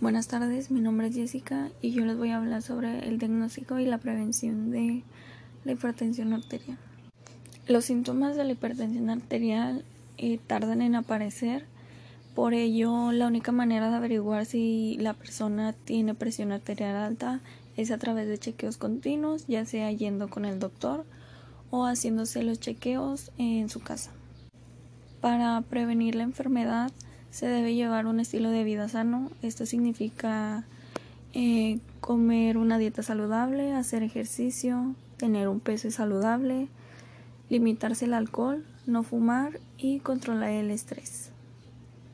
Buenas tardes, mi nombre es Jessica y yo les voy a hablar sobre el diagnóstico y la prevención de la hipertensión arterial. Los síntomas de la hipertensión arterial eh, tardan en aparecer, por ello la única manera de averiguar si la persona tiene presión arterial alta es a través de chequeos continuos, ya sea yendo con el doctor o haciéndose los chequeos en su casa. Para prevenir la enfermedad, se debe llevar un estilo de vida sano. Esto significa eh, comer una dieta saludable, hacer ejercicio, tener un peso saludable, limitarse el alcohol, no fumar y controlar el estrés.